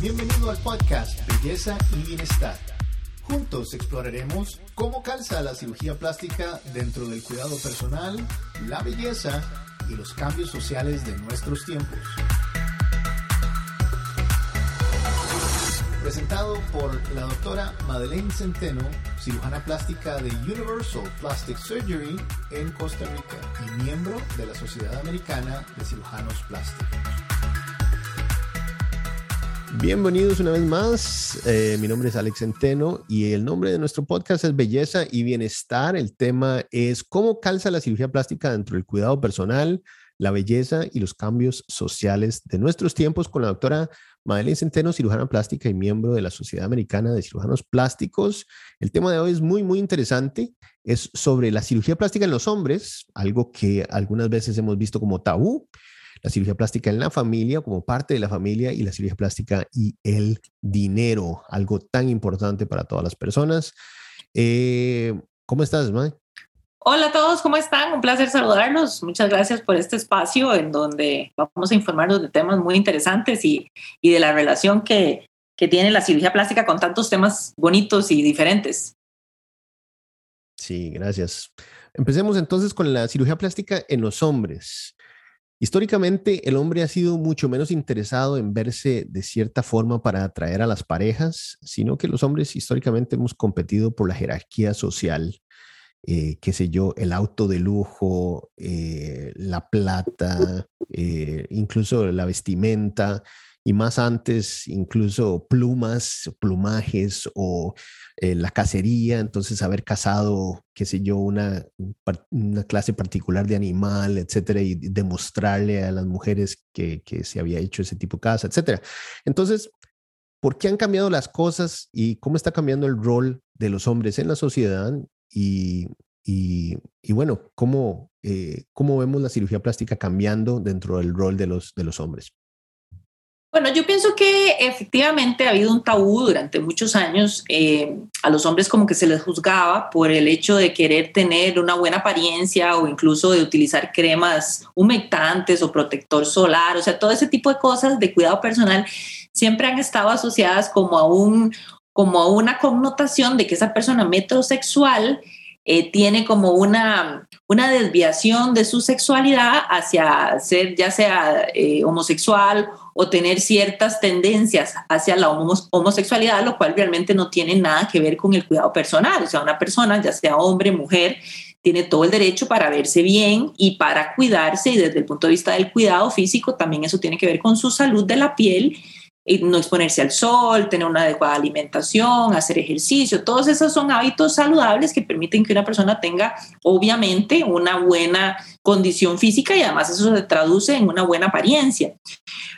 Bienvenido al podcast Belleza y Bienestar. Juntos exploraremos cómo calza la cirugía plástica dentro del cuidado personal, la belleza y los cambios sociales de nuestros tiempos. Presentado por la doctora Madeleine Centeno, cirujana plástica de Universal Plastic Surgery en Costa Rica y miembro de la Sociedad Americana de Cirujanos Plásticos. Bienvenidos una vez más. Eh, mi nombre es Alex Centeno y el nombre de nuestro podcast es Belleza y Bienestar. El tema es cómo calza la cirugía plástica dentro del cuidado personal, la belleza y los cambios sociales de nuestros tiempos con la doctora Madeleine Centeno, cirujana plástica y miembro de la Sociedad Americana de Cirujanos Plásticos. El tema de hoy es muy, muy interesante. Es sobre la cirugía plástica en los hombres, algo que algunas veces hemos visto como tabú la cirugía plástica en la familia, como parte de la familia, y la cirugía plástica y el dinero, algo tan importante para todas las personas. Eh, ¿Cómo estás, Mae? Hola a todos, ¿cómo están? Un placer saludarlos. Muchas gracias por este espacio en donde vamos a informarnos de temas muy interesantes y, y de la relación que, que tiene la cirugía plástica con tantos temas bonitos y diferentes. Sí, gracias. Empecemos entonces con la cirugía plástica en los hombres. Históricamente, el hombre ha sido mucho menos interesado en verse de cierta forma para atraer a las parejas, sino que los hombres históricamente hemos competido por la jerarquía social, eh, qué sé yo, el auto de lujo, eh, la plata, eh, incluso la vestimenta, y más antes incluso plumas, plumajes o eh, la cacería, entonces haber cazado, qué sé yo, una, una clase particular de animal, etcétera, y demostrarle a las mujeres que, que se había hecho ese tipo de caza, etcétera. Entonces, ¿por qué han cambiado las cosas y cómo está cambiando el rol de los hombres en la sociedad? Y, y, bueno, ¿cómo, eh, ¿cómo vemos la cirugía plástica cambiando dentro del rol de los, de los hombres? Bueno, yo pienso que efectivamente ha habido un tabú durante muchos años. Eh, a los hombres como que se les juzgaba por el hecho de querer tener una buena apariencia o incluso de utilizar cremas humectantes o protector solar. O sea, todo ese tipo de cosas de cuidado personal siempre han estado asociadas como a, un, como a una connotación de que esa persona metrosexual eh, tiene como una, una desviación de su sexualidad hacia ser ya sea eh, homosexual o tener ciertas tendencias hacia la homosexualidad, lo cual realmente no tiene nada que ver con el cuidado personal. O sea, una persona, ya sea hombre, mujer, tiene todo el derecho para verse bien y para cuidarse y desde el punto de vista del cuidado físico también eso tiene que ver con su salud de la piel no exponerse al sol, tener una adecuada alimentación, hacer ejercicio, todos esos son hábitos saludables que permiten que una persona tenga obviamente una buena condición física y además eso se traduce en una buena apariencia.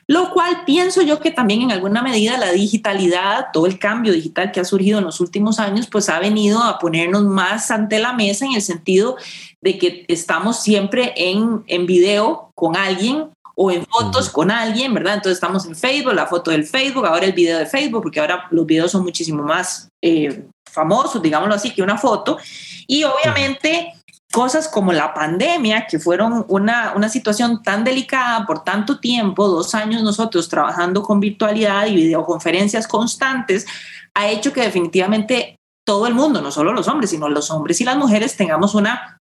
Lo cual pienso yo que también en alguna medida la digitalidad, todo el cambio digital que ha surgido en los últimos años, pues ha venido a ponernos más ante la mesa en el sentido de que estamos siempre en, en video con alguien o en fotos con alguien, ¿verdad? Entonces estamos en Facebook, la foto del Facebook, ahora el video de Facebook, porque ahora los videos son muchísimo más eh, famosos, digámoslo así, que una foto. Y obviamente cosas como la pandemia, que fueron una, una situación tan delicada por tanto tiempo, dos años nosotros trabajando con virtualidad y videoconferencias constantes, ha hecho que definitivamente todo el mundo, no solo los hombres, sino los hombres y las mujeres, tengamos una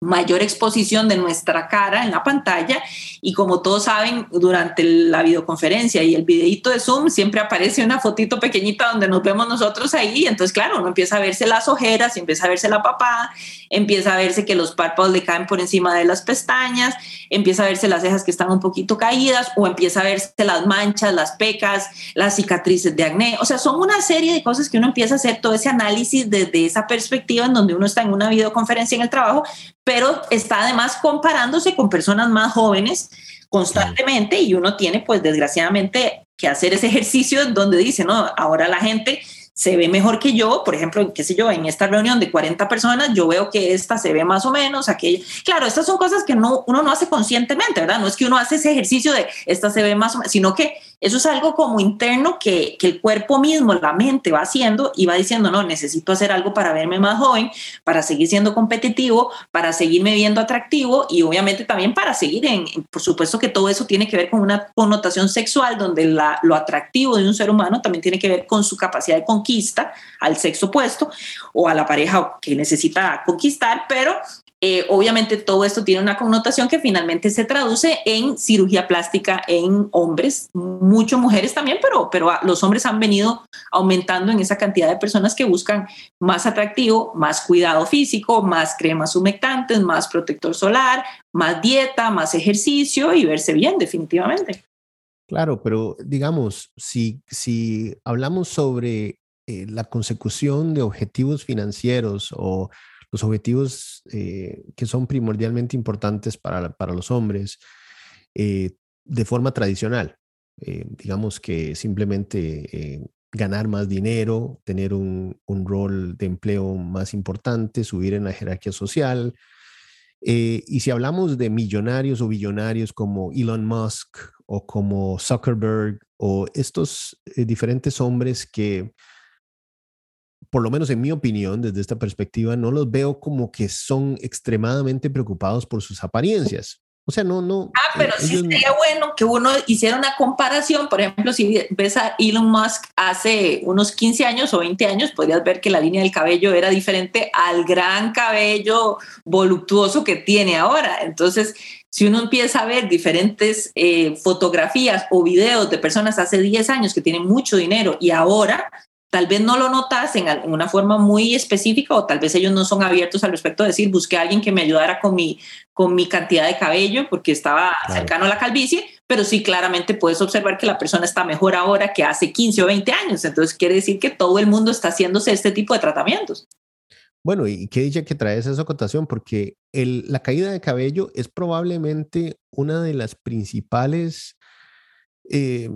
mayor exposición de nuestra cara en la pantalla. Y como todos saben durante la videoconferencia y el videito de Zoom siempre aparece una fotito pequeñita donde nos vemos nosotros ahí. Entonces claro uno empieza a verse las ojeras empieza a verse la papada empieza a verse que los párpados le caen por encima de las pestañas empieza a verse las cejas que están un poquito caídas o empieza a verse las manchas las pecas las cicatrices de acné. O sea son una serie de cosas que uno empieza a hacer todo ese análisis desde esa perspectiva en donde uno está en una videoconferencia en el trabajo pero está además comparándose con personas más jóvenes constantemente y uno tiene pues desgraciadamente que hacer ese ejercicio donde dice, no, ahora la gente se ve mejor que yo, por ejemplo, qué sé yo, en esta reunión de 40 personas, yo veo que esta se ve más o menos, aquella. Claro, estas son cosas que no, uno no hace conscientemente, ¿verdad? No es que uno hace ese ejercicio de esta se ve más o menos, sino que eso es algo como interno que, que, el cuerpo mismo, la mente va haciendo y va diciendo, no, necesito hacer algo para verme más joven, para seguir siendo competitivo, para seguirme viendo atractivo y obviamente también para seguir en, por supuesto que todo eso tiene que ver con una connotación sexual donde la, lo atractivo de un ser humano también tiene que ver con su capacidad de conquista al sexo opuesto o a la pareja que necesita conquistar, pero eh, obviamente todo esto tiene una connotación que finalmente se traduce en cirugía plástica en hombres, mucho mujeres también, pero, pero los hombres han venido aumentando en esa cantidad de personas que buscan más atractivo, más cuidado físico, más cremas humectantes, más protector solar, más dieta, más ejercicio y verse bien definitivamente. Claro, pero digamos, si, si hablamos sobre eh, la consecución de objetivos financieros o los objetivos eh, que son primordialmente importantes para, para los hombres eh, de forma tradicional. Eh, digamos que simplemente ganar más dinero, tener un, un, rol de empleo más importante, subir en la jerarquía social. y si hablamos de millonarios o billonarios como Elon Musk o como Zuckerberg o estos diferentes hombres que por lo menos en mi opinión, desde esta perspectiva, no los veo como que son extremadamente preocupados por sus apariencias. O sea, no, no. Ah, pero sí sería bueno que uno hiciera una comparación. Por ejemplo, si ves a Elon Musk hace unos 15 años o 20 años, podrías ver que la línea del cabello era diferente al gran cabello voluptuoso que tiene ahora. Entonces, si uno empieza a ver diferentes eh, fotografías o videos de personas hace 10 años que tienen mucho dinero y ahora tal vez no lo notas en una forma muy específica o tal vez ellos no son abiertos al respecto de decir, busqué a alguien que me ayudara con mi, con mi cantidad de cabello porque estaba cercano a la calvicie, pero sí claramente puedes observar que la persona está mejor ahora que hace 15 o 20 años. Entonces quiere decir que todo el mundo está haciéndose este tipo de tratamientos. Bueno, y qué dicha que traes esa acotación, porque el, la caída de cabello es probablemente una de las principales eh,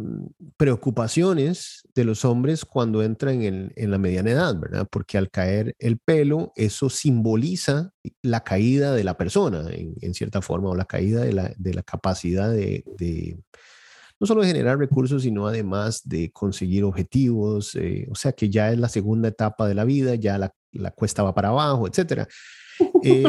preocupaciones de los hombres cuando entran en, en, la mediana edad, ¿verdad? Porque al caer el pelo, eso simboliza la caída de la persona, en, cierta forma, o la caída de la, de la capacidad de, de, no solo de generar recursos, sino además de conseguir objetivos, eh, o sea que ya es la segunda etapa de la vida, ya la, la cuesta va para abajo, etcétera. Eh,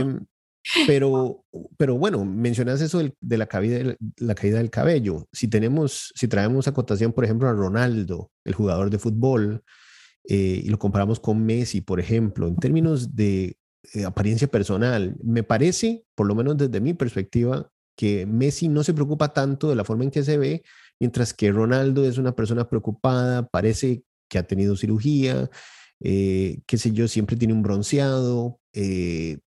pero, pero bueno, mencionas eso de la caída, la caída del cabello. Si tenemos, si traemos acotación, por ejemplo, a Ronaldo, el jugador de fútbol, eh, y lo comparamos con Messi, por ejemplo, en términos de eh, apariencia personal, me parece, por lo menos desde mi perspectiva, que Messi no se preocupa tanto de la forma en que se ve, mientras que Ronaldo es una persona preocupada, parece que ha tenido cirugía, eh, qué sé yo, siempre tiene un bronceado, eh,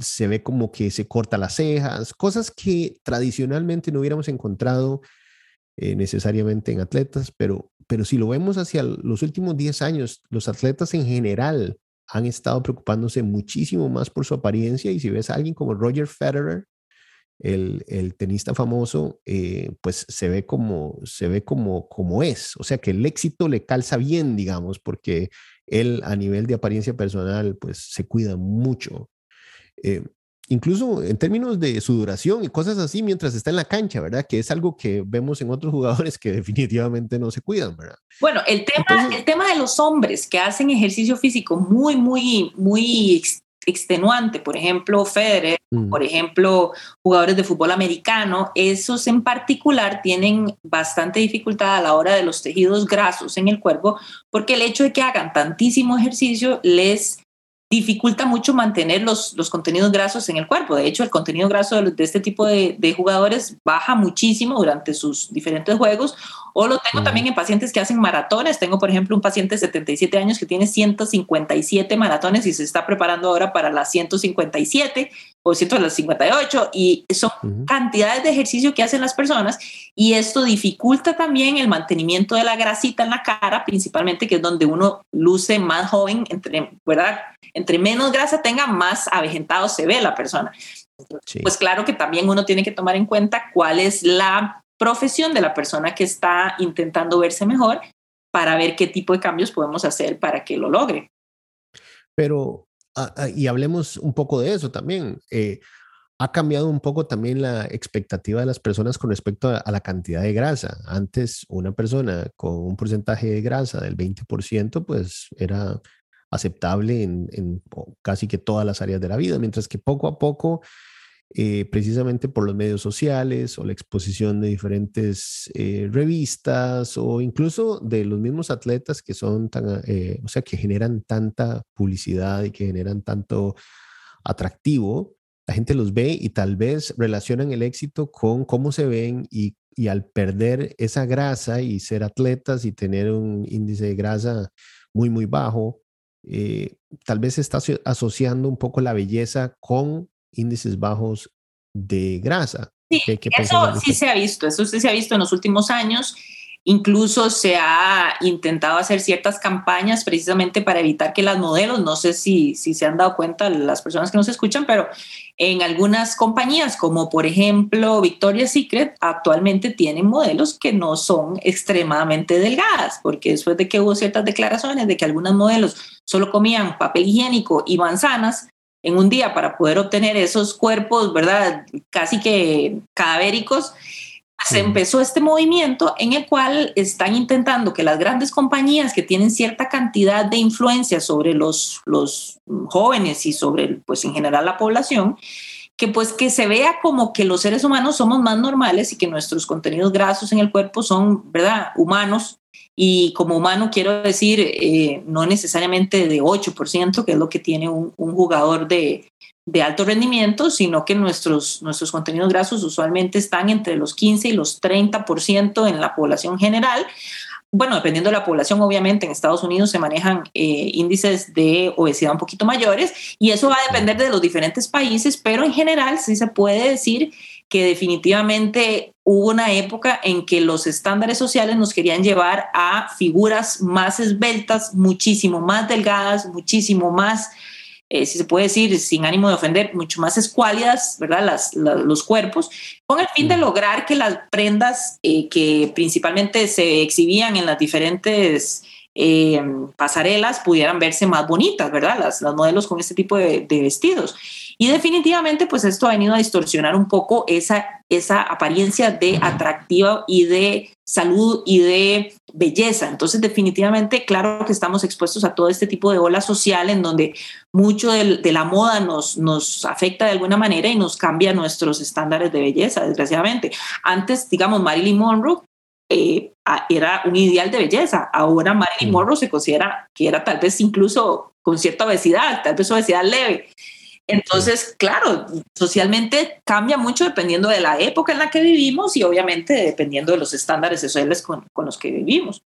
se ve como que se corta las cejas, cosas que tradicionalmente no hubiéramos encontrado eh, necesariamente en atletas, pero, pero si lo vemos hacia los últimos 10 años, los atletas en general han estado preocupándose muchísimo más por su apariencia y si ves a alguien como Roger Federer, el, el tenista famoso, eh, pues se ve como se ve como, como es, o sea que el éxito le calza bien, digamos, porque él a nivel de apariencia personal, pues se cuida mucho. Eh, incluso en términos de su duración y cosas así mientras está en la cancha, ¿verdad? Que es algo que vemos en otros jugadores que definitivamente no se cuidan, ¿verdad? Bueno, el tema, el tema de los hombres que hacen ejercicio físico muy, muy, muy extenuante, por ejemplo, Federer, mm. por ejemplo, jugadores de fútbol americano, esos en particular tienen bastante dificultad a la hora de los tejidos grasos en el cuerpo, porque el hecho de que hagan tantísimo ejercicio les dificulta mucho mantener los, los contenidos grasos en el cuerpo. De hecho, el contenido graso de, este tipo de, de, jugadores baja muchísimo durante sus diferentes juegos. O lo tengo también en pacientes que hacen maratones. Tengo, por ejemplo, un paciente de 77 años que tiene 157 maratones y se está preparando ahora para las 157 o 158 y son cantidades de ejercicio que hacen las personas y esto dificulta también el mantenimiento de la grasita en la cara, principalmente que es donde uno luce más joven, entre, ¿verdad? Entre menos grasa tenga, más avejentado se ve la persona. Pues claro que también uno tiene que tomar en cuenta cuál es la profesión de la persona que está intentando verse mejor para ver qué tipo de cambios podemos hacer para que lo logre. Pero Ah, ah, y hablemos un poco de eso también. Eh, ha cambiado un poco también la expectativa de las personas con respecto a, la cantidad de grasa. Antes, una persona con un porcentaje de grasa del 20%, pues era aceptable en, casi que todas las áreas de la vida, mientras que poco a poco, eh, precisamente por los medios sociales o la exposición de diferentes eh, revistas o incluso de los mismos atletas que son tan, eh, o sea, que generan tanta publicidad y que generan tanto atractivo, la gente los ve y tal vez relacionan el éxito con cómo se ven y, al perder esa grasa y ser atletas y tener un índice de grasa muy, muy bajo, tal vez está asociando un poco la belleza con índices bajos de grasa. Sí, eso sí se ha visto, eso sí se ha visto en los últimos años Incluso se ha intentado hacer ciertas campañas precisamente para evitar que las modelos, no sé si, si se han dado cuenta las personas que nos escuchan, pero en algunas compañías, como por ejemplo Victoria's Secret, actualmente tienen modelos que no son extremadamente delgadas, porque después de que hubo ciertas declaraciones de que algunos modelos solo comían papel higiénico y manzanas, en un día para poder obtener esos cuerpos, ¿verdad? Casi que cadavéricos, se empezó este movimiento en el cual están intentando que las grandes compañías que tienen cierta cantidad de influencia sobre los, los jóvenes y sobre, pues en general la población, que pues que se vea como que los seres humanos somos más normales y que nuestros contenidos grasos en el cuerpo son, ¿verdad?, humanos. Y como humano quiero decir, eh, no necesariamente de 8%, que es lo que tiene un jugador de, de alto rendimiento, sino que nuestros, nuestros contenidos grasos usualmente están entre los 15 y los 30% en la población general. Bueno, dependiendo de la población, obviamente en Estados Unidos se manejan eh, índices de obesidad un poquito mayores y eso va a depender de los diferentes países, pero en general sí se puede decir que definitivamente hubo una época en que los estándares sociales nos querían llevar a figuras más esbeltas, muchísimo más delgadas, muchísimo más eh, si se puede decir, sin ánimo de ofender, mucho más escuálidas, ¿verdad? Las, los cuerpos, con el fin de lograr que las prendas eh, que principalmente se exhibían en las diferentes eh, pasarelas pudieran verse más bonitas, ¿verdad? Las, las modelos con este tipo de, de, vestidos. Y definitivamente, pues esto ha venido a distorsionar un poco esa, esa apariencia de atractiva y de salud y de belleza. Entonces, definitivamente, claro que estamos expuestos a todo este tipo de ola social en donde mucho de, la moda nos, nos afecta de alguna manera y nos cambia nuestros estándares de belleza, desgraciadamente. Antes, digamos, Marilyn Monroe eh, era un ideal de belleza. Ahora Marilyn. Monroe se considera que era tal vez incluso con cierta obesidad, tal vez obesidad leve. Entonces, claro, socialmente cambia mucho dependiendo de la época en la que vivimos y obviamente dependiendo de los estándares sociales con, los que vivimos.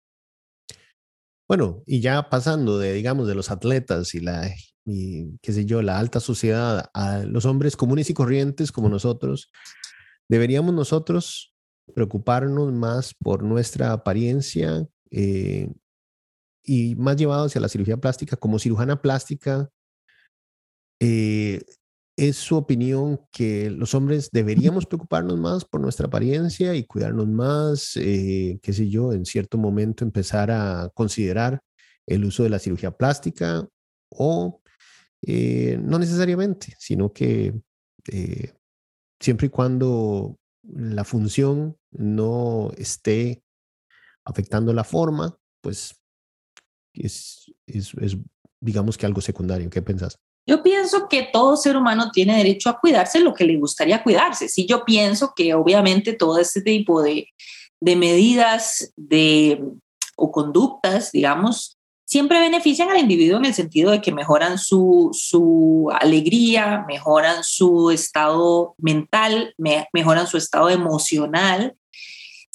Bueno, y ya pasando de, digamos, de los atletas y la, qué sé yo, la alta sociedad a los hombres comunes y corrientes como nosotros, deberíamos nosotros preocuparnos más por nuestra apariencia eh, y más llevados hacia la cirugía plástica. Como cirujana plástica, eh, es su opinión que los hombres deberíamos preocuparnos más por nuestra apariencia y cuidarnos más, eh, qué sé yo, en cierto momento empezar a considerar el uso de la cirugía plástica o eh, no necesariamente, sino que siempre y cuando la función no esté afectando la forma, pues es, es, es digamos que algo secundario. ¿Qué pensás? Yo pienso que todo ser humano tiene derecho a cuidarse lo que le gustaría cuidarse. Sí, yo pienso que obviamente todo este tipo de, de medidas de, o conductas, digamos, siempre benefician al individuo en el sentido de que mejoran su, su alegría, mejoran su estado mental, mejoran su estado emocional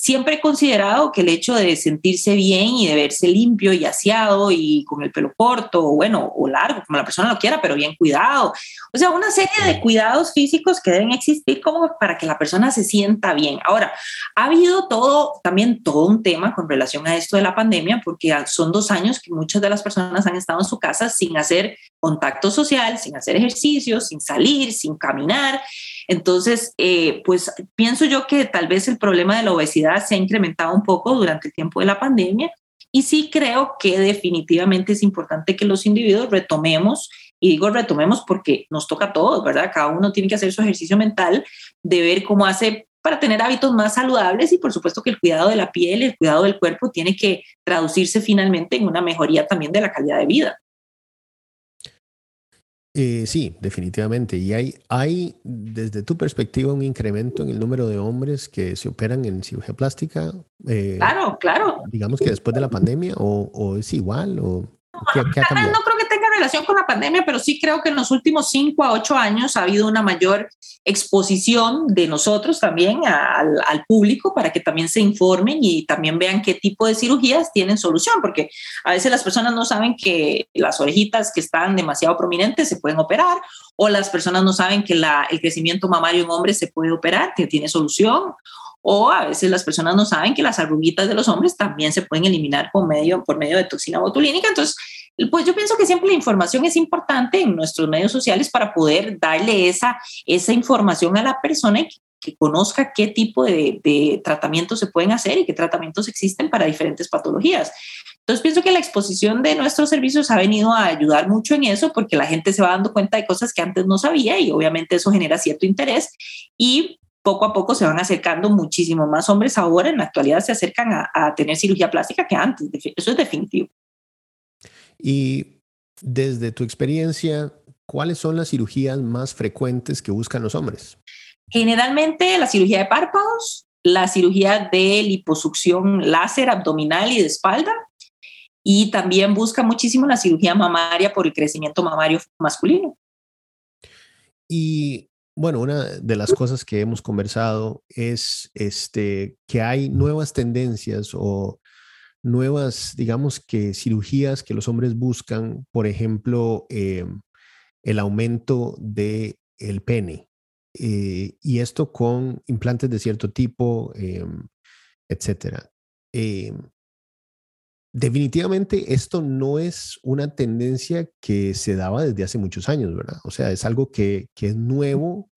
siempre he considerado que el hecho de sentirse bien y de verse limpio y aseado y con el pelo corto o bueno, o largo, como la persona lo quiera, pero bien cuidado. O sea, una serie de cuidados físicos que deben existir como para que la persona se sienta bien. Ahora, ha habido todo, también todo un tema con relación a esto de la pandemia, porque son dos años que muchas de las personas han estado en su casa sin hacer contacto social, sin hacer ejercicio, sin salir, sin caminar. Entonces, eh, pues pienso yo que tal vez el problema de la obesidad se ha incrementado un poco durante el tiempo de la pandemia Y sí creo que definitivamente es importante que los individuos retomemos, y digo retomemos porque nos toca a todos, ¿verdad? Cada uno tiene que hacer su ejercicio mental de ver cómo hace para tener hábitos más saludables y por supuesto que el cuidado de la piel, el cuidado del cuerpo tiene que traducirse finalmente en una mejoría también de la calidad de vida. Eh, sí, definitivamente. Y hay, hay, desde tu perspectiva, un incremento en el número de hombres que se operan en cirugía plástica. Eh, claro, claro. Digamos que después de la pandemia, o, o es igual, o ¿qué, qué ha cambiado? No creo relación con la pandemia, pero sí creo que en los últimos cinco a ocho años ha habido una mayor exposición de nosotros también al, al, público para que también se informen y también vean qué tipo de cirugías tienen solución, porque a veces las personas no saben que las orejitas que están demasiado prominentes se pueden operar o las personas no saben que la, el crecimiento mamario en hombres se puede operar, que tiene solución o a veces las personas no saben que las arruguitas de los hombres también se pueden eliminar por medio, por medio de toxina botulínica. Entonces, pues yo pienso que siempre la información es importante en nuestros medios sociales para poder darle esa, esa información a la persona y que, conozca qué tipo de, de, tratamientos se pueden hacer y qué tratamientos existen para diferentes patologías. Entonces pienso que la exposición de nuestros servicios ha venido a ayudar mucho en eso porque la gente se va dando cuenta de cosas que antes no sabía y obviamente eso genera cierto interés y poco a poco se van acercando muchísimo más hombres ahora en la actualidad se acercan a, a tener cirugía plástica que antes. Eso es definitivo. Y desde tu experiencia, ¿cuáles son las cirugías más frecuentes que buscan los hombres? Generalmente la cirugía de párpados, la cirugía de liposucción láser abdominal y de espalda, y también busca muchísimo la cirugía mamaria por el crecimiento mamario masculino. Y bueno, una de las cosas que hemos conversado es este, que hay nuevas tendencias o nuevas, digamos que cirugías que los hombres buscan, por ejemplo, eh, el aumento del el pene. Eh, y esto con implantes de cierto tipo, eh, etcétera. definitivamente esto no es una tendencia que se daba desde hace muchos años, ¿verdad? O sea, es algo que, que es nuevo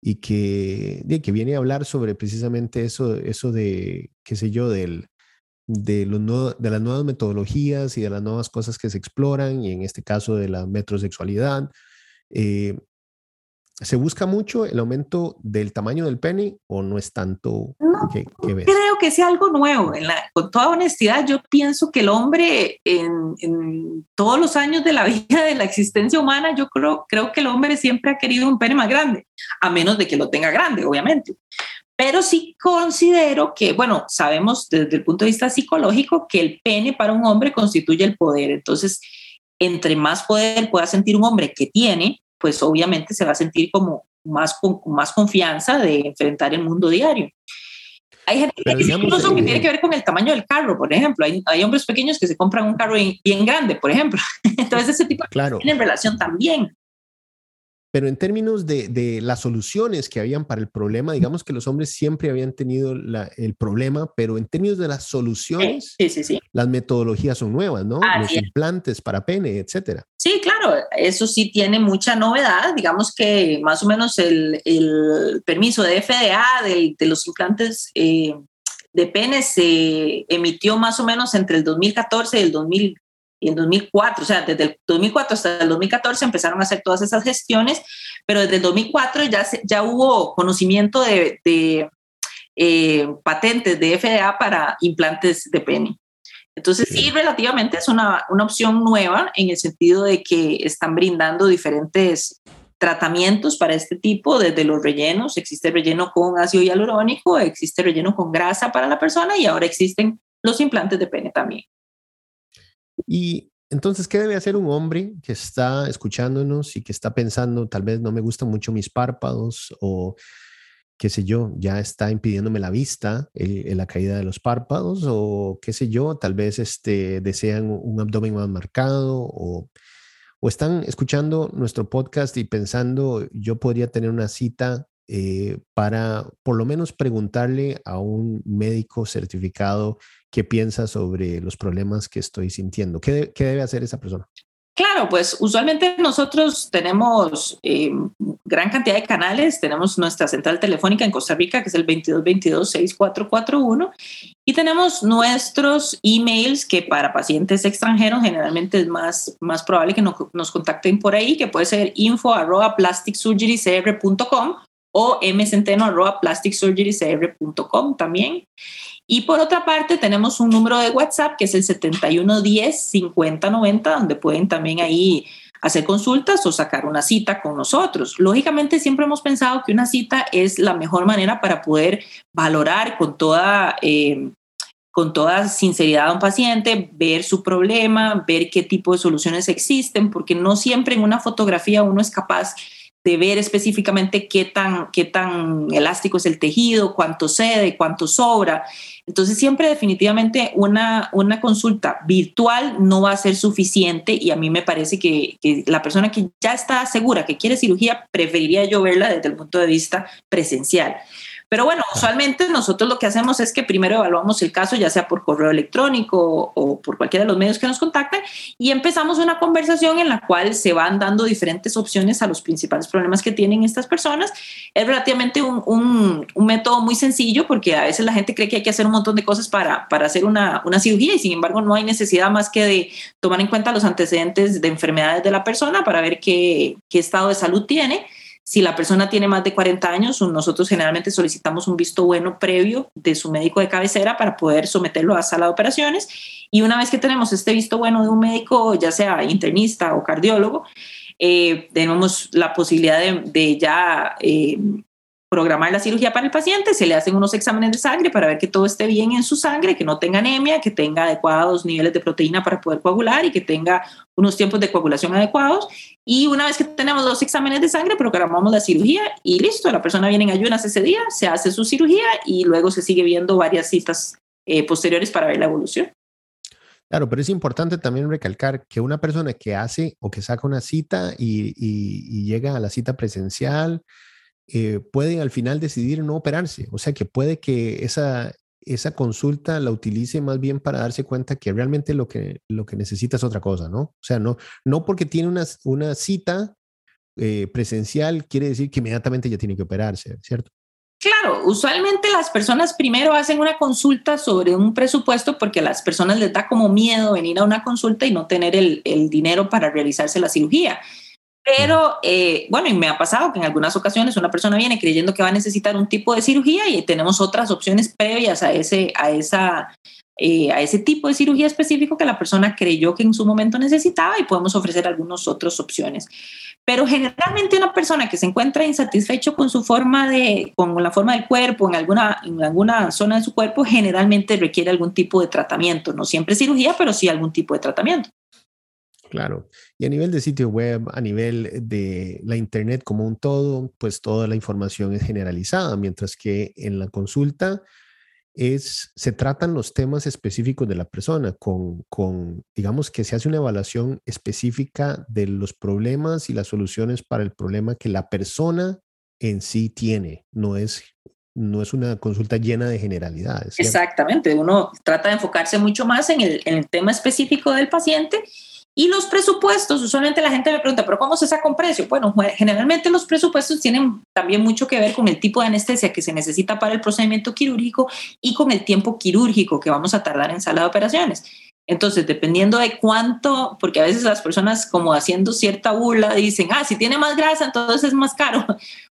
y que, que viene a hablar sobre precisamente eso, eso de, qué sé yo, del, de, los de las nuevas metodologías y de las nuevas cosas que se exploran, y en este caso de la metrosexualidad. Eh, ¿Se busca mucho el aumento del tamaño del pene o no es tanto? que, Creo que es algo nuevo. En la, con toda honestidad, yo pienso que el hombre en, en, todos los años de la vida de la existencia humana, yo creo, creo que el hombre siempre ha querido un pene más grande, a menos de que lo tenga grande, obviamente. Pero sí considero que, bueno, sabemos desde el punto de vista psicológico que el pene para un hombre constituye el poder. Entonces, entre más poder pueda sentir un hombre que tiene, pues obviamente se va a sentir como más con, más confianza de enfrentar el mundo diario. Hay gente que incluso que tiene que ver con el tamaño del carro, por ejemplo. Hay, hay hombres pequeños que se compran un carro bien grande, por ejemplo. Entonces, ese tipo claro. de tienen relación también. Pero en términos de, de, las soluciones que habían para el problema, digamos que los hombres siempre habían tenido la, el problema, pero en términos de las soluciones, sí, sí, sí. las metodologías son nuevas, ¿no? Los implantes para pene, etcétera. Sí, claro, eso sí tiene mucha novedad. Digamos que más o menos el, el permiso de FDA de, de los implantes eh, de pene se emitió más o menos entre el 2014 y el 2000 y en 2004, o sea, desde el 2004 hasta el 2014 empezaron a hacer todas esas gestiones, pero desde el 2004 ya, ya hubo conocimiento de, de eh, patentes de FDA para implantes de pene. Entonces, sí, relativamente es una, una opción nueva en el sentido de que están brindando diferentes tratamientos para este tipo, desde los rellenos, existe relleno con ácido hialurónico, existe relleno con grasa para la persona y ahora existen los implantes de pene también. Y entonces, ¿qué debe hacer un hombre que está escuchándonos y que está pensando, tal vez no me gustan mucho mis párpados o qué sé yo, ya está impidiéndome la vista, el, la caída de los párpados o qué sé yo, tal vez este, desean un abdomen más marcado o, o están escuchando nuestro podcast y pensando, yo podría tener una cita eh, para por lo menos preguntarle a un médico certificado qué piensa sobre los problemas que estoy sintiendo. ¿Qué, qué debe hacer esa persona? Claro, pues usualmente nosotros tenemos eh, gran cantidad de canales. Tenemos nuestra central telefónica en Costa Rica, que es el 2222-6441, y tenemos nuestros emails que para pacientes extranjeros generalmente es más, más probable que nos, nos contacten por ahí, que puede ser info arroba plasticsurgerycr.com o mcenteno arroba plasticsurgerycr.com también. Y por otra parte, tenemos un número de WhatsApp que es el 7110-5090, donde pueden también ahí hacer consultas o sacar una cita con nosotros. Lógicamente, siempre hemos pensado que una cita es la mejor manera para poder valorar con toda, eh, con toda sinceridad a un paciente, ver su problema, ver qué tipo de soluciones existen, porque no siempre en una fotografía uno es capaz de ver específicamente qué tan, qué tan elástico es el tejido, cuánto cede, cuánto sobra. Entonces, siempre definitivamente una, una consulta virtual no va a ser suficiente y a mí me parece que, que, la persona que ya está segura que quiere cirugía, preferiría yo verla desde el punto de vista presencial. Pero bueno, usualmente nosotros lo que hacemos es que primero evaluamos el caso, ya sea por correo electrónico o por cualquiera de los medios que nos contacten, y empezamos una conversación en la cual se van dando diferentes opciones a los principales problemas que tienen estas personas. Es relativamente un, un, un método muy sencillo porque a veces la gente cree que hay que hacer un montón de cosas para, para hacer una, una cirugía y sin embargo no hay necesidad más que de tomar en cuenta los antecedentes de enfermedades de la persona para ver qué, qué estado de salud tiene si la persona tiene más de 40 años, nosotros generalmente solicitamos un visto bueno previo de su médico de cabecera para poder someterlo a sala de operaciones. Y una vez que tenemos este visto bueno de un médico, ya sea internista o cardiólogo, eh, tenemos la posibilidad de, ya eh, programar la cirugía para el paciente, se le hacen unos exámenes de sangre para ver que todo esté bien en su sangre, que no tenga anemia, que tenga adecuados niveles de proteína para poder coagular y que tenga unos tiempos de coagulación adecuados. Y una vez que tenemos los exámenes de sangre, programamos la cirugía y listo, la persona viene en ayunas ese día, se hace su cirugía y luego se sigue viendo varias citas eh, posteriores para ver la evolución. Claro, pero es importante también recalcar que una persona que hace o que saca una cita y, llega a la cita presencial, eh, pueden al final decidir no operarse. O sea que puede que esa, esa consulta la utilice más bien para darse cuenta que realmente lo que, lo que necesita es otra cosa, ¿no? O sea, no, no porque tiene una, una cita eh, presencial quiere decir que inmediatamente ya tiene que operarse, ¿cierto? Claro, usualmente las personas primero hacen una consulta sobre un presupuesto porque a las personas les da como miedo venir a una consulta y no tener el, el dinero para realizarse la cirugía. Pero eh, bueno, y me ha pasado que en algunas ocasiones una persona viene creyendo que va a necesitar un tipo de cirugía y tenemos otras opciones previas a ese, a esa, eh, a ese tipo de cirugía específico que la persona creyó que en su momento necesitaba y podemos ofrecer algunas otras opciones. Pero generalmente una persona que se encuentra insatisfecho con su forma de, con la forma del cuerpo, en alguna, en alguna zona de su cuerpo, generalmente requiere algún tipo de tratamiento. No siempre cirugía, pero sí algún tipo de tratamiento. Claro. Y a nivel de sitio web, a nivel de la Internet como un todo, pues toda la información es generalizada, mientras que en la consulta es, se tratan los temas específicos de la persona, con, con, digamos que se hace una evaluación específica de los problemas y las soluciones para el problema que la persona en sí tiene, no es no es una consulta llena de generalidades. Exactamente, uno trata de enfocarse mucho más en el, en el tema específico del paciente y los presupuestos, usualmente la gente me pregunta, pero ¿cómo se saca un precio? Bueno, generalmente los presupuestos tienen también mucho que ver con el tipo de anestesia que se necesita para el procedimiento quirúrgico y con el tiempo quirúrgico que vamos a tardar en sala de operaciones. Entonces, dependiendo de cuánto, porque a veces las personas como haciendo cierta burla dicen, ah, si tiene más grasa, entonces es más caro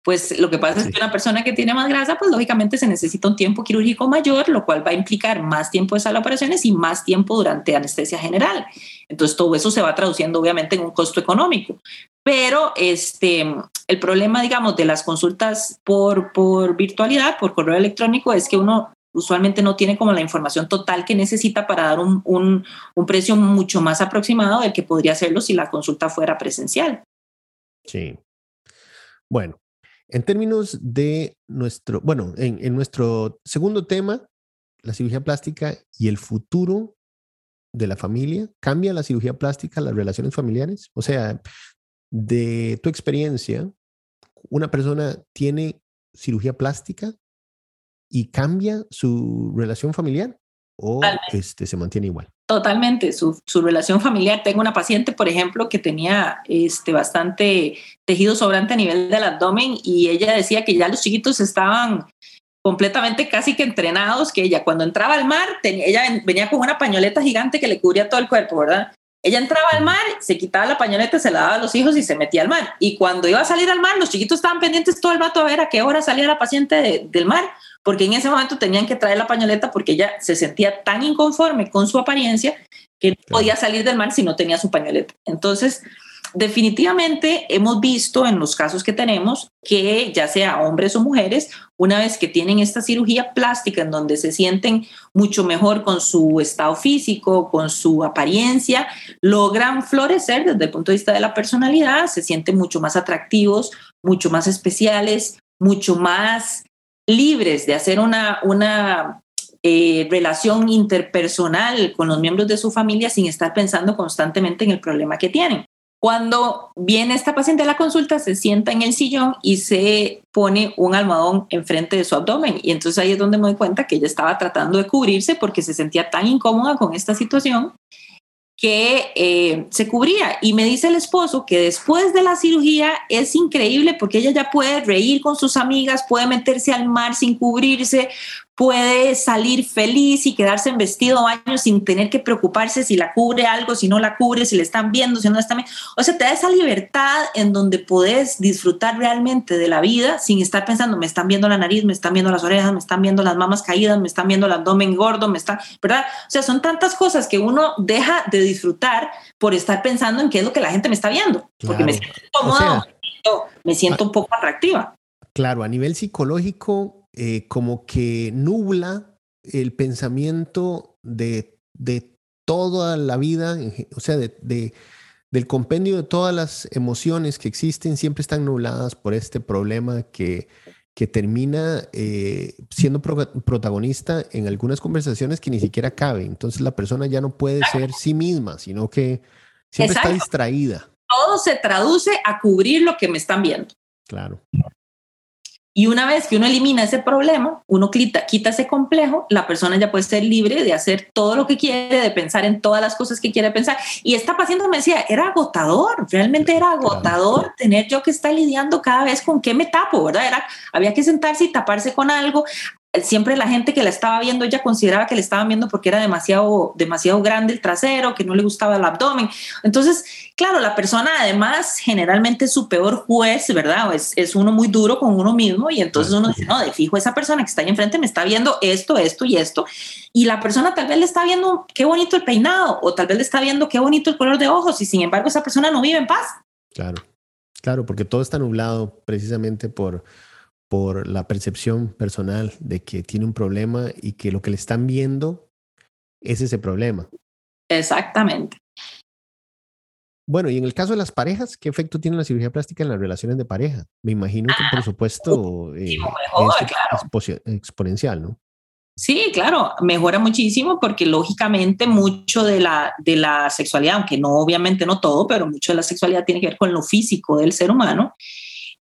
pues lo que pasa sí. es que una persona que tiene más grasa, pues lógicamente se necesita un tiempo quirúrgico mayor, lo cual va a implicar más tiempo de sala de operaciones y más tiempo durante anestesia general. Entonces todo eso se va traduciendo obviamente en un costo económico. Pero este, el problema, digamos, de las consultas por, por virtualidad, por correo electrónico, es que uno usualmente no tiene como la información total que necesita para dar un, un, un precio mucho más aproximado del que podría hacerlo si la consulta fuera presencial. Sí. Bueno, en términos de nuestro, bueno, en, nuestro segundo tema, la cirugía plástica y el futuro de la familia, ¿cambia la cirugía plástica las relaciones familiares? O sea, de tu experiencia, una persona tiene cirugía plástica y cambia su relación familiar o este, se mantiene igual. Totalmente, su, su, relación familiar. Tengo una paciente, por ejemplo, que tenía este, bastante tejido sobrante a nivel del abdomen y ella decía que ya los chiquitos estaban completamente casi que entrenados, que ella cuando entraba al mar, tenía, ella venía con una pañoleta gigante que le cubría todo el cuerpo, ¿verdad? Ella entraba al mar, se quitaba la pañoleta, se la daba a los hijos y se metía al mar. Y cuando iba a salir al mar, los chiquitos estaban pendientes todo el rato a ver a qué hora salía la paciente del mar, porque en ese momento tenían que traer la pañoleta porque ella se sentía tan inconforme con su apariencia que no podía salir del mar si no tenía su pañoleta. Entonces, definitivamente hemos visto en los casos que tenemos que ya sea hombres o mujeres, una vez que tienen esta cirugía plástica en donde se sienten mucho mejor con su estado físico, con su apariencia, logran florecer desde el punto de vista de la personalidad, se sienten mucho más atractivos, mucho más especiales, mucho más libres de hacer una, una eh, relación interpersonal con los miembros de su familia sin estar pensando constantemente en el problema que tienen. Cuando viene esta paciente a la consulta, se sienta en el sillón y se pone un almohadón enfrente de su abdomen. Y entonces ahí es donde me doy cuenta que ella estaba tratando de cubrirse porque se sentía tan incómoda con esta situación que eh, se cubría. Y me dice el esposo que después de la cirugía es increíble porque ella ya puede reír con sus amigas, puede meterse al mar sin cubrirse, puede salir feliz y quedarse en vestido baño sin tener que preocuparse si la cubre algo, si no la cubre, si le están viendo, si no la están viendo. O sea, te da esa libertad en donde puedes disfrutar realmente de la vida sin estar pensando, me están viendo la nariz, me están viendo las orejas, me están viendo las mamas caídas, me están viendo el abdomen gordo, me está, ¿verdad? O sea, son tantas cosas que uno deja de disfrutar por estar pensando en qué es lo que la gente me está viendo, porque me siento cómoda, me siento un poco atractiva. Claro, a nivel psicológico, eh, como que nubla el pensamiento de, de toda la vida, o sea, de, del compendio de todas las emociones que existen, siempre están nubladas por este problema que, que termina eh, siendo protagonista en algunas conversaciones que ni siquiera cabe. Entonces la persona ya no puede ser sí misma, sino que siempre está distraída. Todo se traduce a cubrir lo que me están viendo. Claro. Y una vez que uno elimina ese problema, uno quita, quita ese complejo, la persona ya puede ser libre de hacer todo lo que quiere, de pensar en todas las cosas que quiere pensar. Y esta paciente me decía, era agotador, realmente era agotador tener yo que estar lidiando cada vez con qué me tapo, ¿verdad? Era, había que sentarse y taparse con algo, siempre la gente que la estaba viendo, ella consideraba que le estaban viendo porque era demasiado, demasiado grande el trasero, que no le gustaba el abdomen. Entonces, claro, la persona además generalmente es su peor juez, ¿verdad? Es, es uno muy duro con uno mismo y entonces uno dice, no, de fijo, esa persona que está ahí enfrente me está viendo esto, esto y esto. Y la persona tal vez le está viendo qué bonito el peinado o tal vez le está viendo qué bonito el color de ojos y sin embargo esa persona no vive en paz. Claro, claro, porque todo está nublado precisamente por por la percepción personal de que tiene un problema y que lo que le están viendo es ese problema. Exactamente. Bueno, y en el caso de las parejas, ¿qué efecto tiene la cirugía plástica en las relaciones de pareja? Me imagino que, por ah, supuesto, eh, es exponencial, ¿no? Sí, claro, mejora muchísimo porque lógicamente mucho de la, de la sexualidad, aunque no obviamente no todo, pero mucho de la sexualidad tiene que ver con lo físico del ser humano.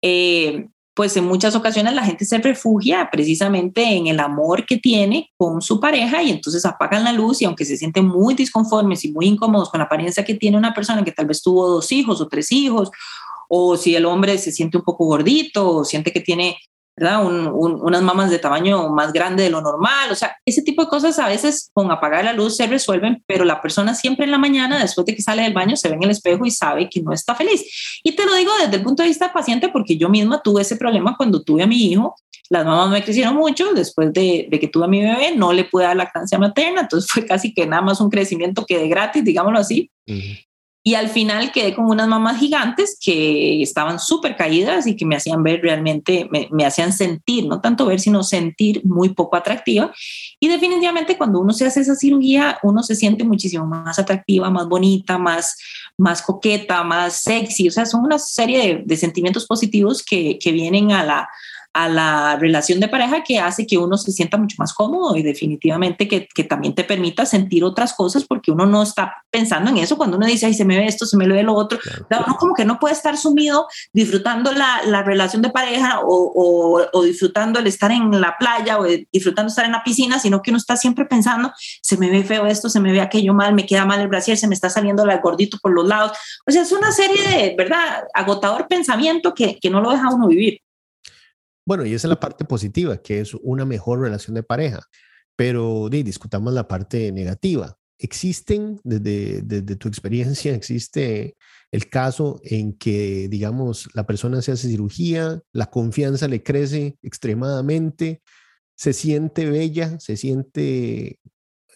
Eh, pues en muchas ocasiones la gente se refugia precisamente en el amor que tiene con su pareja y entonces apagan la luz y aunque se sienten muy disconformes y muy incómodos con la apariencia que tiene una persona que tal vez tuvo dos hijos o tres hijos, o si el hombre se siente un poco gordito o siente que tiene unas mamas de tamaño más grande de lo normal, o sea, ese tipo de cosas a veces con apagar la luz se resuelven, pero la persona siempre en la mañana, después de que sale del baño, se ve en el espejo y sabe que no está feliz. Y te lo digo desde el punto de vista paciente porque yo misma tuve ese problema cuando tuve a mi hijo, las mamás me crecieron mucho, después de, que tuve a mi bebé no le pude dar lactancia materna, entonces fue casi que nada más un crecimiento que de gratis, digámoslo así. Y al final quedé con unas mamás gigantes que estaban súper caídas y que me hacían ver realmente, me, hacían sentir, no tanto ver, sino sentir muy poco atractiva. Y definitivamente cuando uno se hace esa cirugía, uno se siente muchísimo más atractiva, más bonita, más, más coqueta, más sexy. O sea, son una serie de, sentimientos positivos que, que vienen a la, a la relación de pareja que hace que uno se sienta mucho más cómodo y definitivamente que, que, también te permita sentir otras cosas porque uno no está pensando en eso cuando uno dice, ay, se me ve esto, se me ve lo otro. Uno como que no puede estar sumido disfrutando la, la relación de pareja o, o, o, disfrutando el estar en la playa o disfrutando estar en la piscina, sino que uno está siempre pensando, se me ve feo esto, se me ve aquello mal, me queda mal el brasier, se me está saliendo el gordito por los lados. O sea, es una serie de, ¿verdad? Agotador pensamiento que, que no lo deja uno vivir. Bueno, y esa es la parte positiva, que es una mejor relación de pareja, pero di, discutamos la parte negativa. ¿Existen, desde, desde tu experiencia, existe el caso en que, digamos, la persona se hace cirugía, la confianza le crece extremadamente, se siente bella, se siente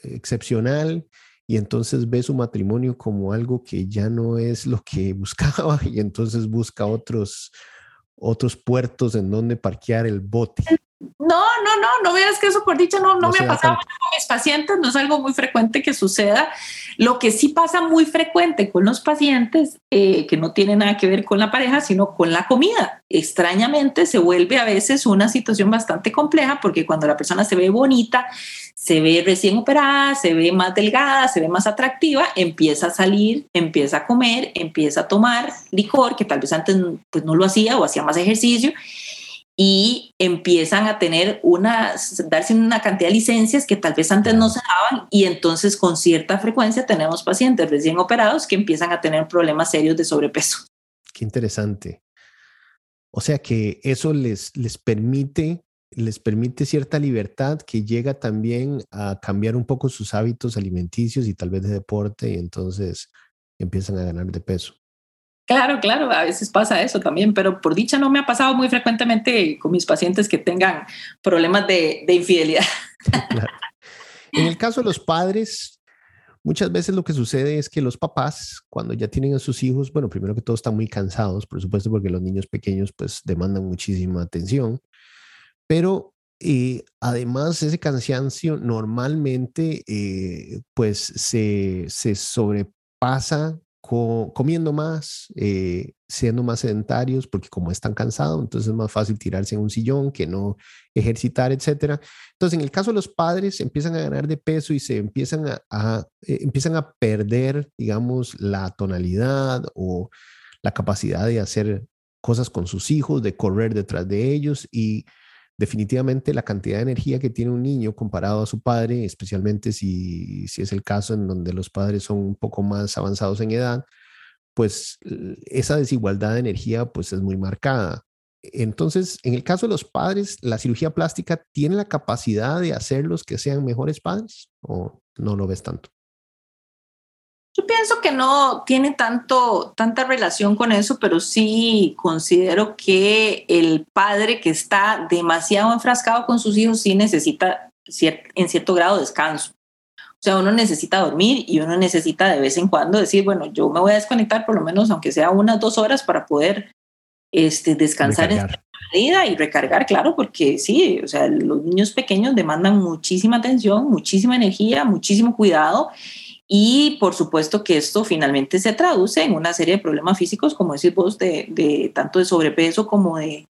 excepcional y entonces ve su matrimonio como algo que ya no es lo que buscaba y entonces busca otros, otros puertos en donde parquear el bote. No, no, no, no veas que eso por dicho no, no, no me ha pasado con mis pacientes, no es algo muy frecuente que suceda. Lo que sí pasa muy frecuente con los pacientes, eh, que no tiene nada que ver con la pareja, sino con la comida. Extrañamente se vuelve a veces una situación bastante compleja porque cuando la persona se ve bonita, se ve recién operada, se ve más delgada, se ve más atractiva, empieza a salir, empieza a comer, empieza a tomar licor, que tal vez antes pues, no lo hacía o hacía más ejercicio y empiezan a tener una, darse una cantidad de licencias que tal vez antes no se daban y entonces con cierta frecuencia tenemos pacientes recién operados que empiezan a tener problemas serios de sobrepeso. Qué interesante. O sea que eso les, les permite les permite cierta libertad que llega también a cambiar un poco sus hábitos alimenticios y tal vez de deporte y entonces empiezan a ganar de peso. Claro, claro, a veces pasa eso también, pero por dicha no me ha pasado muy frecuentemente con mis pacientes que tengan problemas de, de infidelidad. En el caso de los padres, muchas veces lo que sucede es que los papás, cuando ya tienen a sus hijos, bueno, primero que todo están muy cansados, por supuesto, porque los niños pequeños pues demandan muchísima atención, pero eh, además ese cansancio normalmente eh, pues se, se sobrepasa comiendo más, eh, siendo más sedentarios, porque como están cansados, entonces es más fácil tirarse en un sillón que no ejercitar, etcétera. Entonces, en el caso de los padres, empiezan a ganar de peso y se empiezan a, eh, empiezan a perder, digamos, la tonalidad o la capacidad de hacer cosas con sus hijos, de correr detrás de ellos y definitivamente la cantidad de energía que tiene un niño comparado a su padre, especialmente si, si es el caso en donde los padres son un poco más avanzados en edad, pues esa desigualdad de energía pues es muy marcada. Entonces, en el caso de los padres, ¿la cirugía plástica tiene la capacidad de hacerlos que sean mejores padres o no lo ves tanto? Yo pienso que no tiene tanto, tanta relación con eso, pero sí considero que el padre que está demasiado enfrascado con sus hijos sí necesita en cierto grado descanso. O sea, uno necesita dormir y uno necesita de vez en cuando decir, bueno, yo me voy a desconectar por lo menos, aunque sea unas dos horas, para poder este, descansar recargar. en vida y recargar, claro, porque sí, o sea, los niños pequeños demandan muchísima atención, muchísima energía, muchísimo cuidado y por supuesto que esto finalmente se traduce en una serie de problemas físicos, como decís vos, de, de tanto de sobrepeso como de,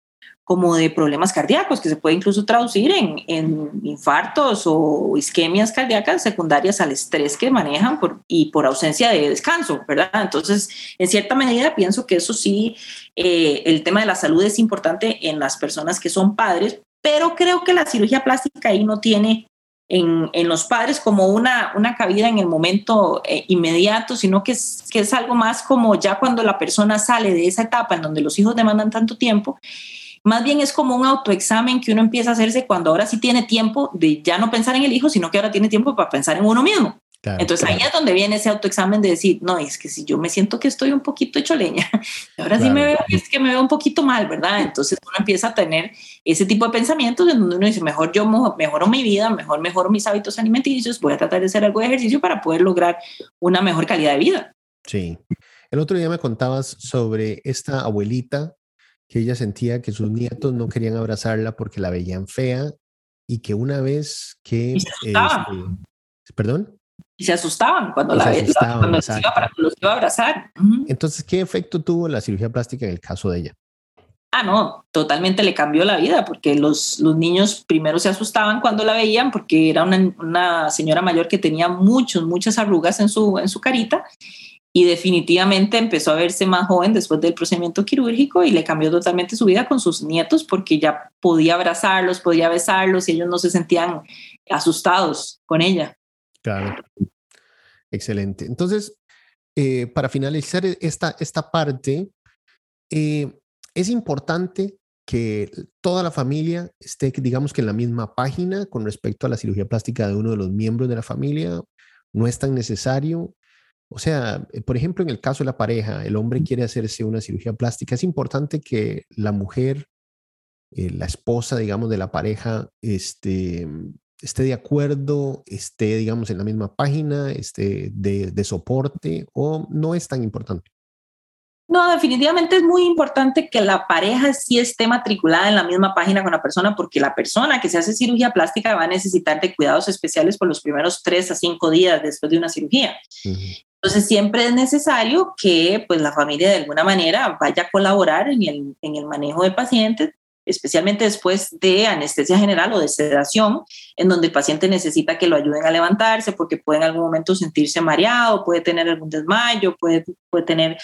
como de problemas cardíacos, que se puede incluso traducir en, en, infartos o isquemias cardíacas secundarias al estrés que manejan por, y por ausencia de descanso, ¿verdad? Entonces, en cierta medida, pienso que eso sí, eh, el tema de la salud es importante en las personas que son padres, pero creo que la cirugía plástica ahí no tiene en, en, los padres como una, una cabida en el momento eh, inmediato, sino que es, que es algo más como ya cuando la persona sale de esa etapa en donde los hijos demandan tanto tiempo, más bien es como un autoexamen que uno empieza a hacerse cuando ahora sí tiene tiempo de ya no pensar en el hijo, sino que ahora tiene tiempo para pensar en uno mismo. Entonces ahí es donde viene ese autoexamen de decir, no, es que si yo me siento que estoy un poquito hecho leña, ahora sí me veo, es que me veo un poquito mal, ¿verdad? Entonces uno empieza a tener ese tipo de pensamientos en donde uno dice, mejor yo mejoro mi vida, mejor mejoro mis hábitos alimenticios, voy a tratar de hacer algo de ejercicio para poder lograr una mejor calidad de vida. Sí. El otro día me contabas sobre esta abuelita que ella sentía que sus nietos no querían abrazarla porque la veían fea y que una vez que... Este, ¿Perdón? Y se asustaban cuando, la, asustaban, cuando los, iba, a abrazar. Entonces, ¿qué efecto tuvo la cirugía plástica en el caso de ella? Ah, no, totalmente le cambió la vida porque los, los niños primero se asustaban cuando la veían porque era una, una, señora mayor que tenía muchos, muchas arrugas en su, en su carita y definitivamente empezó a verse más joven después del procedimiento quirúrgico y le cambió totalmente su vida con sus nietos porque ya podía abrazarlos, podía besarlos y ellos no se sentían asustados con ella. Claro, excelente. Entonces, eh, para finalizar esta, esta parte, eh, es importante que toda la familia esté, digamos que en la misma página con respecto a la cirugía plástica de uno de los miembros de la familia. No es tan necesario. O sea, eh, por ejemplo, en el caso de la pareja, el hombre quiere hacerse una cirugía plástica. Es importante que la mujer, la esposa, digamos, de la pareja, este, esté de acuerdo, esté, digamos, en la misma página, esté de, de soporte, o no es tan importante. No, definitivamente es muy importante que la pareja sí esté matriculada en la misma página con la persona, porque la persona que se hace cirugía plástica va a necesitar de cuidados especiales por los primeros tres a cinco días después de una cirugía. Entonces siempre es necesario que pues, la familia de alguna manera vaya a colaborar en el, en el manejo del paciente, especialmente después de anestesia general o de sedación, en donde el paciente necesita que lo ayuden a levantarse porque puede en algún momento sentirse mareado, puede tener algún desmayo, puede, puede tener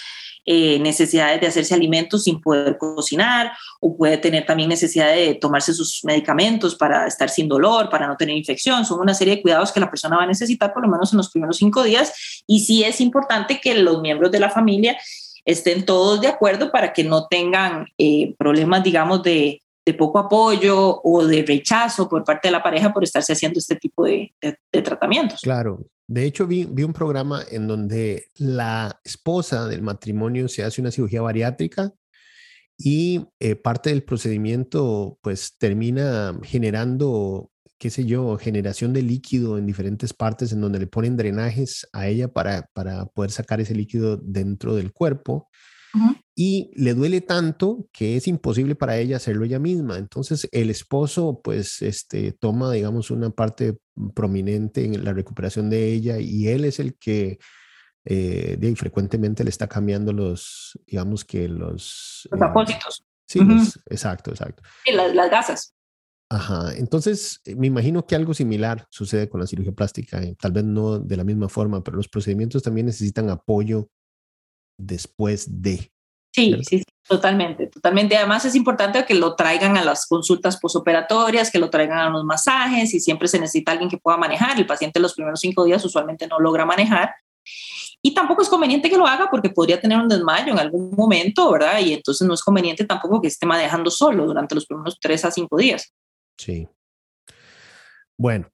eh, necesidades de hacerse alimentos sin poder cocinar o puede tener también necesidad de tomarse sus medicamentos para estar sin dolor, para no tener infección. Son una serie de cuidados que la persona va a necesitar por lo menos en los primeros cinco días y sí es importante que los miembros de la familia estén todos de acuerdo para que no tengan eh, problemas, digamos, de, poco apoyo o de rechazo por parte de la pareja por estarse haciendo este tipo de, de, tratamientos. Claro. De hecho, vi, vi, un programa en donde la esposa del matrimonio se hace una cirugía bariátrica y eh, parte del procedimiento pues termina generando, qué sé yo, generación de líquido en diferentes partes en donde le ponen drenajes a ella para, para poder sacar ese líquido dentro del cuerpo y le duele tanto que es imposible para ella hacerlo ella misma. Entonces el esposo pues este, toma, digamos, una parte prominente en la recuperación de ella y él es el que eh, frecuentemente le está cambiando los, digamos que los... Los apósitos. Sí, exacto, exacto. Y las, las gasas. Ajá, entonces eh, me imagino que algo similar sucede con la cirugía plástica, eh, tal vez no de la misma forma, pero los procedimientos también necesitan apoyo después de. Sí, sí, totalmente, totalmente. Además es importante que lo traigan a las consultas posoperatorias, que lo traigan a los masajes y siempre se necesita alguien que pueda manejar. El paciente los primeros cinco días usualmente no logra manejar. Y tampoco es conveniente que lo haga porque podría tener un desmayo en algún momento, ¿verdad? Y entonces no es conveniente tampoco que esté manejando solo durante los primeros tres a cinco días. Sí. Bueno,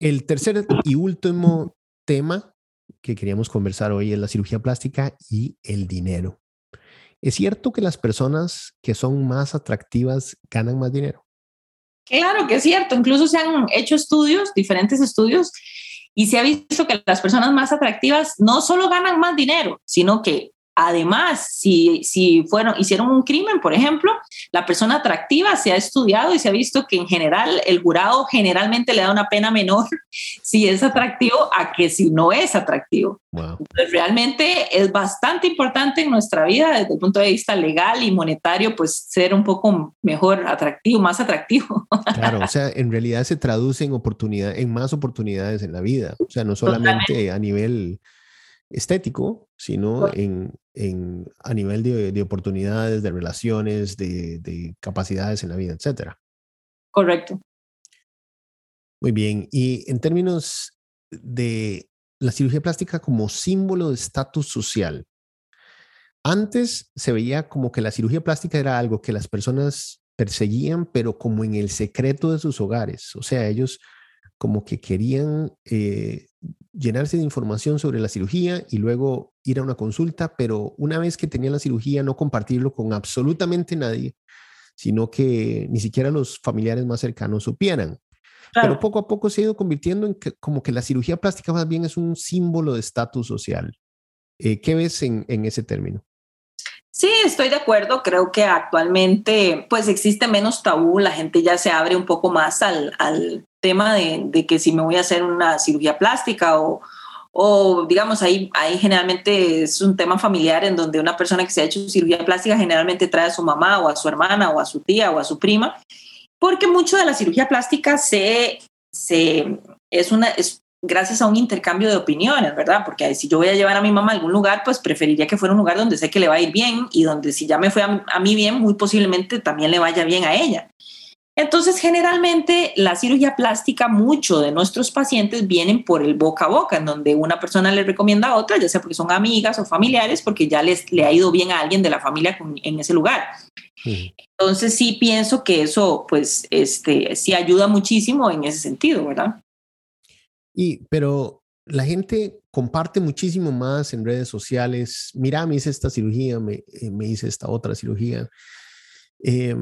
el tercer y último tema que queríamos conversar hoy es la cirugía plástica y el dinero. ¿Es cierto que las personas que son más atractivas ganan más dinero? Claro que es cierto. Incluso se han hecho estudios, diferentes estudios, y se ha visto que las personas más atractivas no solo ganan más dinero, sino que Además, si, si fueron, hicieron un crimen, por ejemplo, la persona atractiva se ha estudiado y se ha visto que en general el jurado generalmente le da una pena menor si es atractivo a que si no es atractivo. realmente es bastante importante en nuestra vida desde el punto de vista legal y monetario, pues ser un poco mejor atractivo, más atractivo. Claro, o sea, en realidad se traduce en oportunidad, en más oportunidades en la vida. O sea, no solamente a nivel estético, sino en, en, a nivel de, de, oportunidades, de relaciones, de, de, capacidades en la vida, etcétera. Correcto. Muy bien. Y en términos de la cirugía plástica como símbolo de estatus social, antes se veía como que la cirugía plástica era algo que las personas perseguían, pero como en el secreto de sus hogares. O sea, ellos como que querían eh, llenarse de información sobre la cirugía y luego ir a una consulta, pero una vez que tenían la cirugía no compartirlo con absolutamente nadie, sino que ni siquiera los familiares más cercanos supieran. Pero poco a poco se ha ido convirtiendo en que, como que la cirugía plástica más bien es un símbolo de estatus social. Eh, ¿Qué ves en, en ese término? Sí, estoy de acuerdo. Creo que actualmente pues existe menos tabú, la gente ya se abre un poco más al, al tema de, de, que si me voy a hacer una cirugía plástica o, o digamos, ahí, ahí generalmente es un tema familiar en donde una persona que se ha hecho cirugía plástica generalmente trae a su mamá o a su hermana o a su tía o a su prima, porque mucho de la cirugía plástica se, se, es, una, es gracias a un intercambio de opiniones, ¿verdad? Porque si yo voy a llevar a mi mamá a algún lugar, pues preferiría que fuera un lugar donde sé que le va a ir bien y donde si ya me fue a, a mí bien, muy posiblemente también le vaya bien a ella. Entonces, generalmente la cirugía plástica, muchos de nuestros pacientes vienen por el boca a boca, en donde una persona le recomienda a otra, ya sea porque son amigas o familiares, porque ya les, le ha ido bien a alguien de la familia en ese lugar. Entonces, sí pienso que eso, pues, este, sí ayuda muchísimo en ese sentido, ¿verdad? Y, pero la gente comparte muchísimo más en redes sociales. Mira, me hice esta cirugía, me, eh, me hice esta otra cirugía. Eh,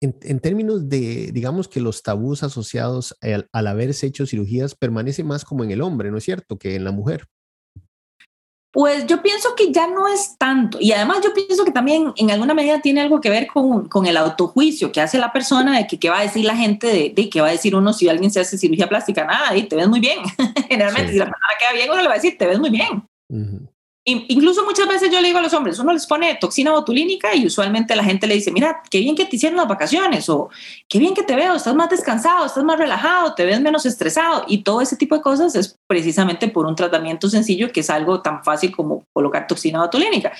en, términos de, digamos que los tabús asociados al, haberse hecho cirugías permanece más como en el hombre, ¿no es cierto?, que en la mujer. Pues yo pienso que ya no es tanto. Y además yo pienso que también en alguna medida tiene algo que ver con, con el autojuicio que hace la persona de que qué va a decir la gente, de, de qué va a decir uno si alguien se hace cirugía plástica. Nada, y te ves muy bien. Generalmente si la persona queda bien, uno le va a decir, te ves muy bien. Incluso muchas veces yo le digo a los hombres, uno les pone toxina botulínica y usualmente la gente le dice, mira, qué bien que te hicieron las vacaciones o qué bien que te veo, estás más descansado, estás más relajado, te ves menos estresado y todo ese tipo de cosas es precisamente por un tratamiento sencillo que es algo tan fácil como colocar toxina botulínica.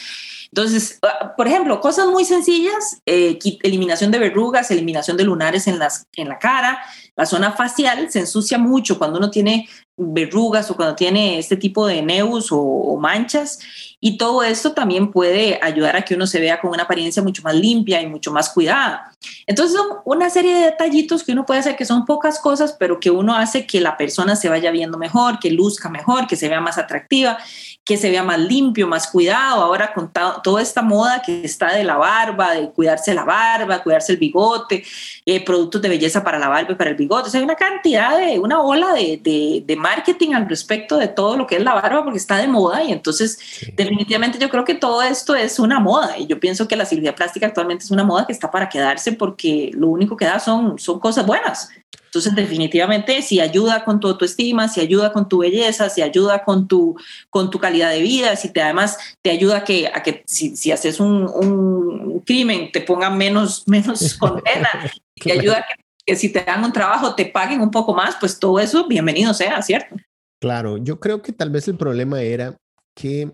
Entonces, ah, por ejemplo, cosas muy sencillas, eh, eliminación de verrugas, eliminación de lunares en, las, en la cara, la zona facial se ensucia mucho cuando uno tiene verrugas o cuando tiene este tipo de neus o, manchas. Y todo esto también puede ayudar a que uno se vea con una apariencia mucho más limpia y mucho más cuidada. Entonces son una serie de detallitos que uno puede hacer que son pocas cosas, pero que uno hace que la persona se vaya viendo mejor, que luzca mejor, que se vea más atractiva, que se vea más limpio, más cuidado. Ahora con toda esta moda que está de la barba, de cuidarse la barba, cuidarse el bigote, eh, productos de belleza para la barba y para el bigote. O sea, hay una cantidad de, una ola de, de, de marketing al respecto de todo lo que es la barba porque está de moda y entonces definitivamente yo creo que todo esto es una moda y yo pienso que la cirugía plástica actualmente es una moda que está para quedarse porque lo único que da son, son cosas buenas. Entonces, definitivamente, si ayuda con tu autoestima, si ayuda con tu belleza, si ayuda con tu, con tu calidad de vida, si te además te ayuda a que, a que si, si haces un, un, crimen te pongan menos, menos condena, te ayuda a que que si te dan un trabajo te paguen un poco más, pues todo eso, bienvenido sea, ¿cierto? Claro, yo creo que tal vez el problema era que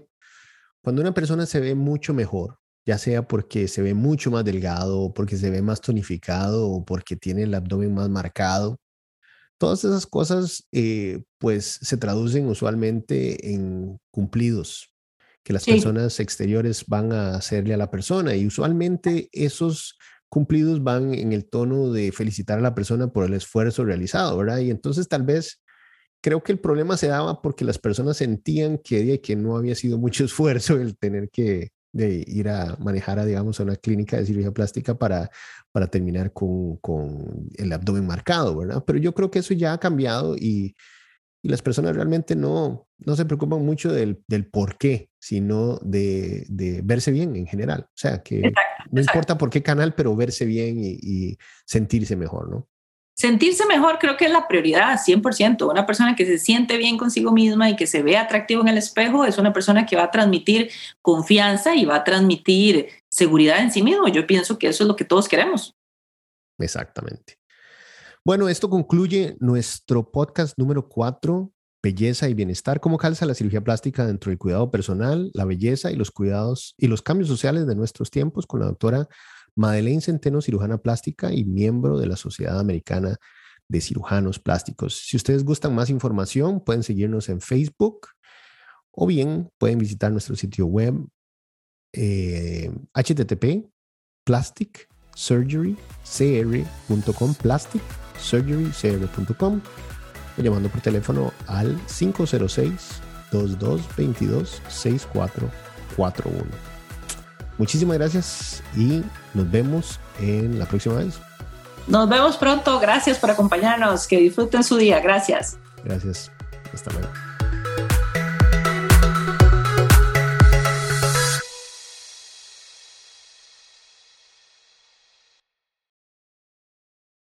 cuando una persona se ve mucho mejor, ya sea porque se ve mucho más delgado, porque se ve más tonificado o porque tiene el abdomen más marcado, todas esas cosas eh, pues se traducen usualmente en cumplidos que las personas exteriores van a hacerle a la persona y usualmente esos cumplidos van en el tono de felicitar a la persona por el esfuerzo realizado, ¿verdad? Y entonces tal vez creo que el problema se daba porque las personas sentían que, que no había sido mucho esfuerzo el tener que ir a manejar a, digamos, a una clínica de cirugía plástica para, para terminar con, con el abdomen marcado, ¿verdad? Pero yo creo que eso ya ha cambiado y, y las personas realmente no, no se preocupan mucho del, del por qué, sino de, de, verse bien en general. O sea, que no importa por qué canal, pero verse bien y, y, sentirse mejor, ¿no? Sentirse mejor creo que es la prioridad, 100%. Una persona que se siente bien consigo misma y que se ve atractivo en el espejo es una persona que va a transmitir confianza y va a transmitir seguridad en sí mismo. Yo pienso que eso es lo que todos queremos. Exactamente. Bueno, esto concluye nuestro podcast número 4, Belleza y Bienestar, cómo calza la cirugía plástica dentro del cuidado personal, la belleza y los cuidados y los cambios sociales de nuestros tiempos con la doctora Madeleine Centeno, cirujana plástica y miembro de la Sociedad Americana de Cirujanos Plásticos. Si ustedes gustan más información, pueden seguirnos en Facebook o bien pueden visitar nuestro sitio web eh, http plastic surgerycr.com plastic surgerycr.com o llamando por teléfono al 506-2222-6441. Muchísimas gracias y nos vemos en la próxima vez. Nos vemos pronto. Gracias por acompañarnos. Que disfruten su día. Gracias. Gracias. Hasta luego.